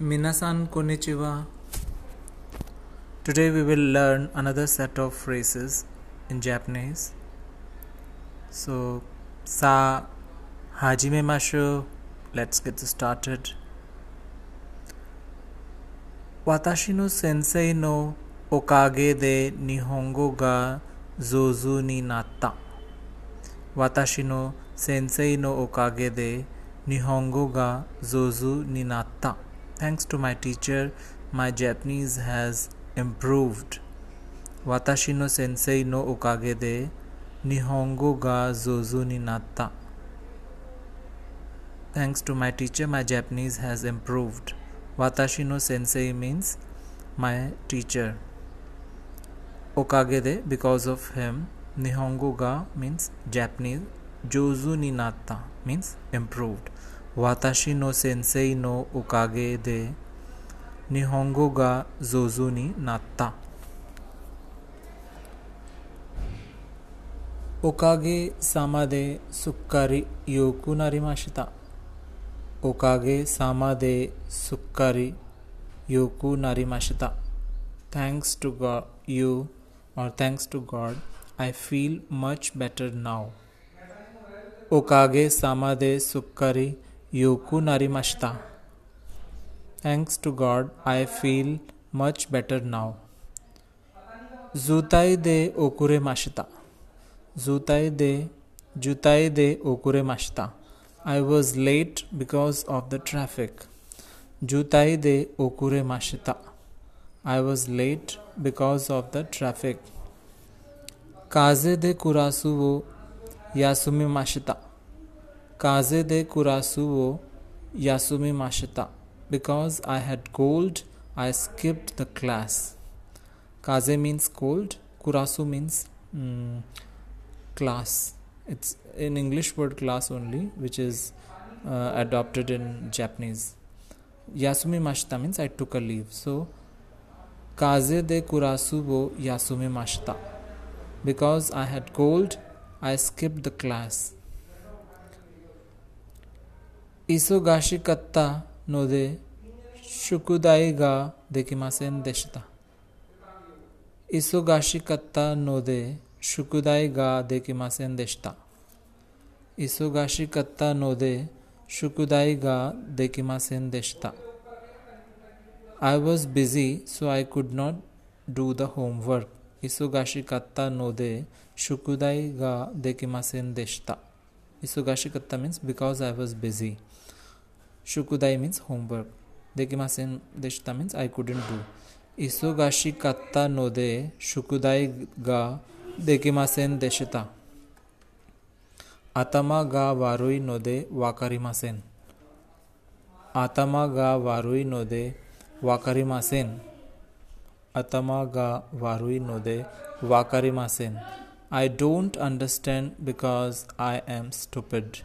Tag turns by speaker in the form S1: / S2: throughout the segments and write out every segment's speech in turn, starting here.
S1: Minasan konnichiwa. Today we will learn another set of phrases in Japanese. So, sa hajime mashu. Let's get started. Watashi no sensei no okage de nihongo ga zozu ni natta. Watashi no sensei no okage de nihongo ga zozu ni natta. Thanks to my teacher, my Japanese has improved. Watashi no sensei no okage de nihongo ga zozu ni natta. Thanks to my teacher, my Japanese has improved. Watashi no sensei means my teacher. Okage de because of him. Nihongo ga means Japanese. Jozu ni natta means improved. वाताशी नो सेंसेई नो उकागे दे निहोंगो गा जोजुनी नाता उकागे सामादे सुक्कारी योकु नारिमाशिता उकागे सामादे सुक्कारी योकु नारिमाशिता थैंक्स टू गॉड यू और thanks to God I feel much better now उकागे सामादे सुक्करी Yoku Narimashita. Thanks to God, I feel much better now. Zutai de okure mashita. Zutai de Jutai de okure mashita. I was late because of the traffic. Jutai de okure mashita. I was late because of the traffic. Kaze de kurasu wo yasumi mashita. Kaze de Kurasuo Yasumi Mashita. Because I had cold, I skipped the class. Kaze means cold, Kurasu means mm, class. It's an English word class only, which is uh, adopted in Japanese. Yasumi Mashita means I took a leave. So, Kaze de Kurasubo Yasumi Mashita. Because I had cold, I skipped the class. isugashikatta node shukudai ga dekimasen deshita. isugashikatta node shukudai ga dekimasen deshita. isugashikatta node shukudai ga dekimasen deshita. I was busy so I could not do the homework. isugashikatta node shukudai ga dekimasen deshita. isugashikatta means because I was busy. Shukudai means homework. Dekimasen deshita means I couldn't do. Isogashi katta no de shukudai ga dekimasen deshita. Atama ga warui no de wakarimasen. Atama ga warui no de wakarimasen. Atama ga warui no de wakarimasen. I don't understand because I am stupid.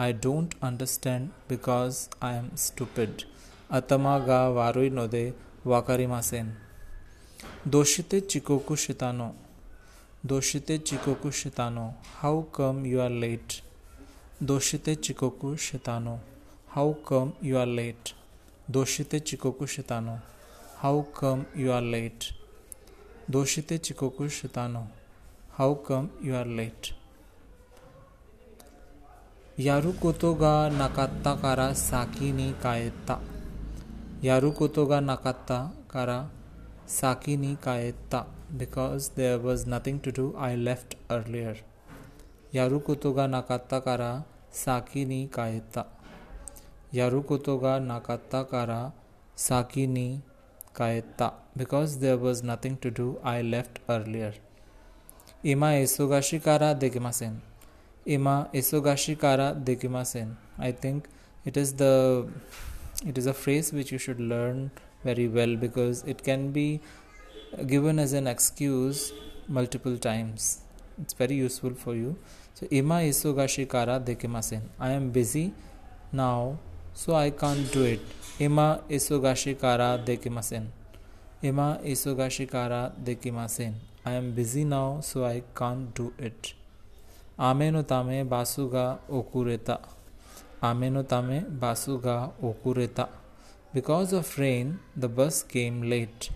S1: I don't understand because I am stupid. Atama ga warui node wakarimasen. Doshite chikoku shitano. Doshite chikoku shitano. How come you are late? Doshite chikoku shitano. How come you are late? Doshite chikoku shitano. How come you are late? Doshite chikoku shitano. How come you are late? यारुकोतो गा नाकात्ता कारा साकी नी कायता यारुकोतो गा नाकात्ता कारा साकी नी कायता because there was nothing to do I left earlier यारुकोतो गा नाकात्ता कारा साकी नी कायता यारुकोतो गा नाकात्ता कारा साकी नी कायता because there was nothing to do I left earlier. इमा एसोगाशिकारा देगेमासेन Ima Isogashikara Dekimasen. I think it is the it is a phrase which you should learn very well because it can be given as an excuse multiple times. It's very useful for you. So Ima Isogashikara Dekimasen. I am busy now, so I can't do it. Ima Isogashikara Dekimasen. Ima Isogashikara Dekimasen. I am busy now, so I can't do it. 아메노 다메 바수가 오쿠레타. 아메노 다메 바수가 오쿠레타. Because of rain, the bus came late.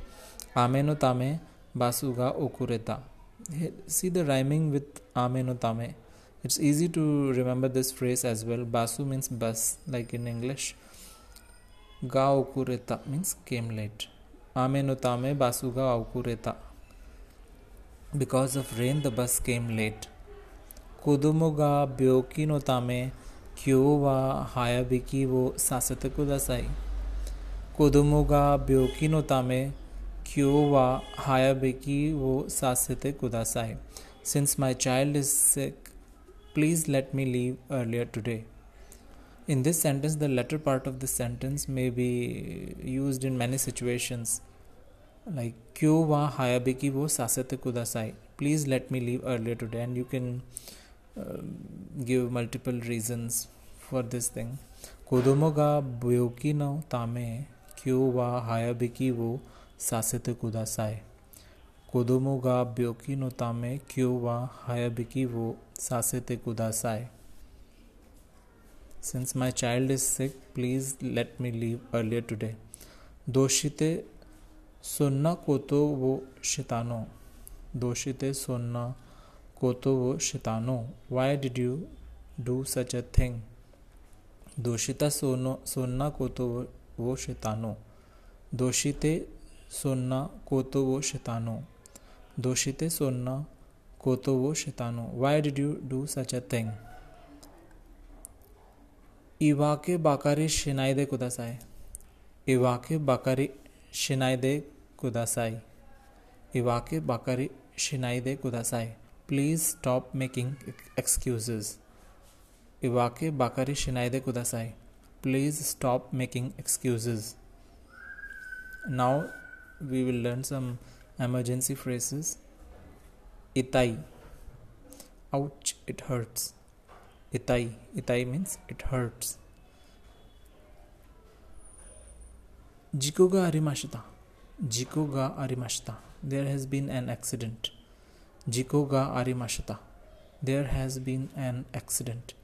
S1: 아메노 다메 바수가 오쿠레타. See the rhyming with 아메노 다메. It's easy to remember this phrase as well. Basu means bus, like in English. Ga okureta means came late. Ame no tame basu ga okureta. Because of rain, the bus came late. ಕುದುಮುಗಾ ಬ್ಯೋಕಿನೊ ತಾಮೆ ಕ್ಯೋವಾ ಹಾಯಬಿಕಿವೋ ಸಾಸತಕುದಾಸಾಯಿ ಕುದುಮುಗಾ ಬ್ಯೋಕಿನೊ ತಾಮೆ ಕ್ಯೋವಾ ಹಾಯಬಿಕಿವೋ ಸಾಸತಕುದಾಸಾಯಿ since my child is sick please let me leave earlier today. In this sentence, the latter part of the sentence may be used in many situations like Kyo wa hayabiki wo sasete kudasai. Please let me leave earlier today. And you can give multiple reasons for this thing. Kodomo ga byoki no tame kyo wa hayabiki wo sasete kudasai. Kodomo ga byoki no tame kyo wa hayabiki wo sasete kudasai. Since my child is sick, please let me leave earlier today. Doshite सुनना Koto wo Shitano. Doshite दोषिते koto wo shitano. Why did you do such a thing? Doshita sono sonna koto वो शितानो। दोषिते सुनना को तो वो शैतानो। दोषिते सुनना को तो वो शैतानो। Why did you do such a thing इवाके बाकारी शिनाइदे कुदासाई इवाके बाकारी शिनाइदे कुदासाई इवाके बाकारी शिनाइदे कुदासाई Please stop making excuses. Iwake Bakari Shinaide Kudasai. Please stop making excuses. Now we will learn some emergency phrases. Itai. Ouch, it hurts. Itai. Itai means it hurts. 事故がありました。事故がありました。There has been an accident. Jiko ga arimashita. There has been an accident.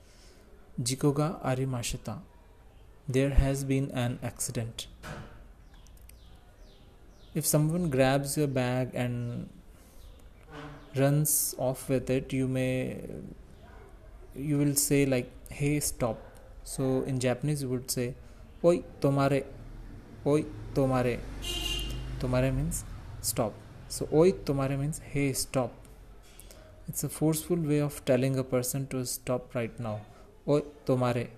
S1: Jiko ga arimashita there has been an accident. If someone grabs your bag and runs off with it, you may you will say like hey stop. So in Japanese you would say oi tomare oi tomare. Tomare means stop. So oi tomare means hey stop. It's a forceful way of telling a person to stop right now. Oi tomare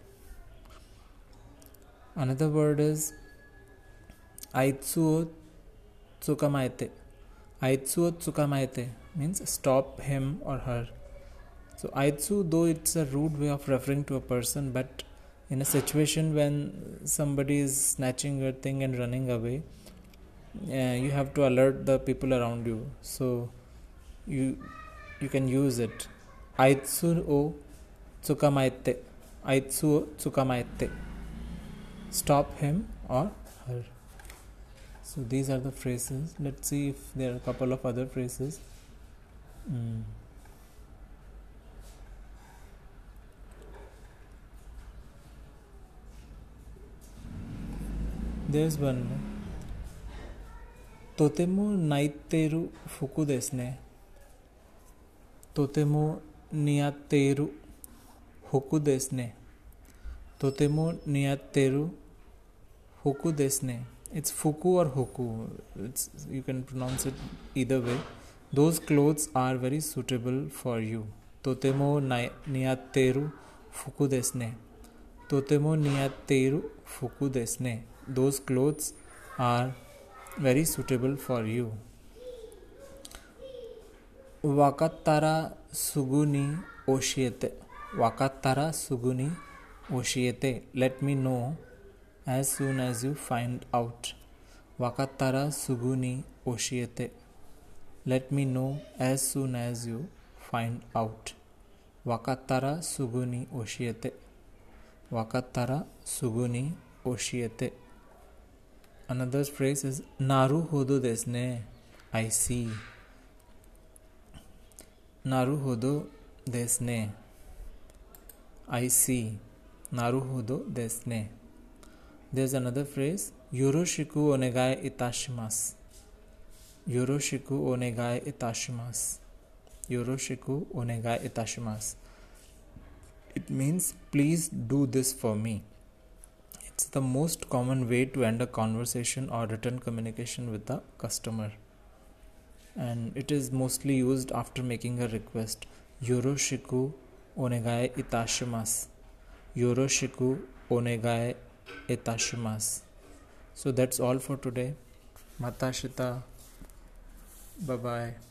S1: Another word is Aitsuo Tsukamaite. Aitsuo Tsukamaite means stop him or her. So Aitsu, though it's a rude way of referring to a person, but in a situation when somebody is snatching your thing and running away, uh, you have to alert the people around you. So you you can use it. Aitsu o tsukamaite. Aitsu o tsukamaite stop him or her so these are the phrases let's see if there are a couple of other phrases mm. there's one とても泣いている服ですね。 とても似合っている服ですね。とても似合っている Hoku desne. It's fuku or hoku. It's, you can pronounce it either way. Those clothes are very suitable for you. Totemo niatteru fuku desne. Totemo niatteru fuku desne. Those clothes are very suitable for you. ವಕತ್ತರಾ ಸುಗುನಿ ಓಶಿಯತೆ ವಕತ್ತರಾ ಸುಗುನಿ ಓಶಿಯತೆ let me know as soon as you find out ವಕತ್ತರಾ ಸುಗುನಿ ಓಶಿಯತೆ let me know as soon as you find out ವಕತ್ತರ ಸುಗುನಿ ಓಶಿಯತೆ ವಕತ್ತರ ಸುಗುನಿ ಓಶಿಯತೆ another phrase is naru hodo desne i see Naru hodo desne. I see. Naru hodo desne. there's another phrase yoroshiku onegai itashimasu yoroshiku onegai itashimasu yoroshiku onegai itashimasu it means please do this for me it's the most common way to end a conversation or written communication with the customer and it is mostly used after making a request. Yoroshiku onegai itashimasu. Yoroshiku onegai itashimasu. So that's all for today. Matashita bye bye